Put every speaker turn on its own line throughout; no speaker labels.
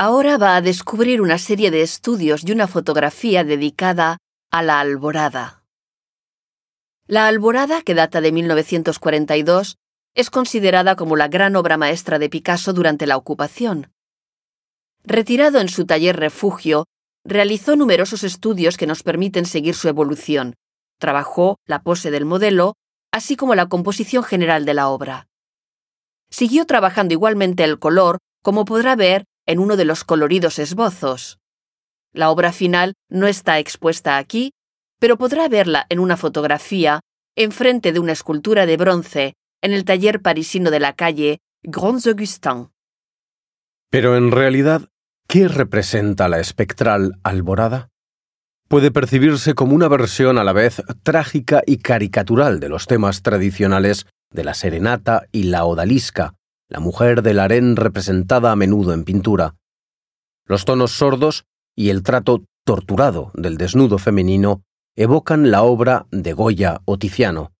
Ahora va a descubrir una serie de estudios y una fotografía dedicada a la alborada. La alborada, que data de 1942, es considerada como la gran obra maestra de Picasso durante la ocupación. Retirado en su taller refugio, realizó numerosos estudios que nos permiten seguir su evolución. Trabajó la pose del modelo, así como la composición general de la obra. Siguió trabajando igualmente el color, como podrá ver en uno de los coloridos esbozos. La obra final no está expuesta aquí, pero podrá verla en una fotografía enfrente de una escultura de bronce en el taller parisino de la calle Grands Augustins.
Pero en realidad, ¿qué representa la espectral alborada? Puede percibirse como una versión a la vez trágica y caricatural de los temas tradicionales de la serenata y la odalisca, la mujer del harén representada a menudo en pintura. Los tonos sordos y el trato torturado del desnudo femenino evocan la obra de Goya o Tiziano.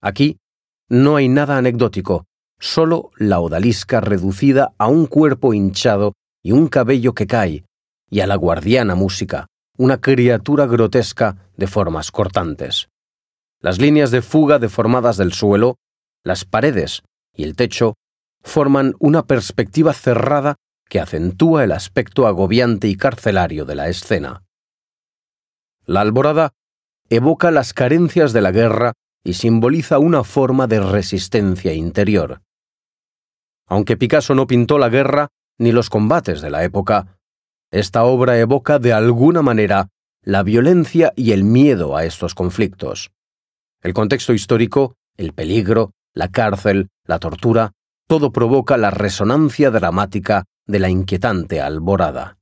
Aquí no hay nada anecdótico, solo la odalisca reducida a un cuerpo hinchado y un cabello que cae, y a la guardiana música, una criatura grotesca de formas cortantes. Las líneas de fuga deformadas del suelo, las paredes y el techo forman una perspectiva cerrada que acentúa el aspecto agobiante y carcelario de la escena. La alborada evoca las carencias de la guerra y simboliza una forma de resistencia interior. Aunque Picasso no pintó la guerra ni los combates de la época, esta obra evoca de alguna manera la violencia y el miedo a estos conflictos. El contexto histórico, el peligro, la cárcel, la tortura, todo provoca la resonancia dramática de la inquietante alborada.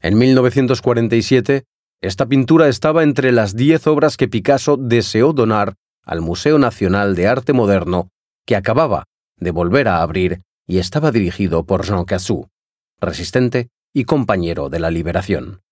En 1947, esta pintura estaba entre las diez obras que Picasso deseó donar al Museo Nacional de Arte Moderno, que acababa de volver a abrir y estaba dirigido por Jean Cassou, resistente y compañero de la liberación.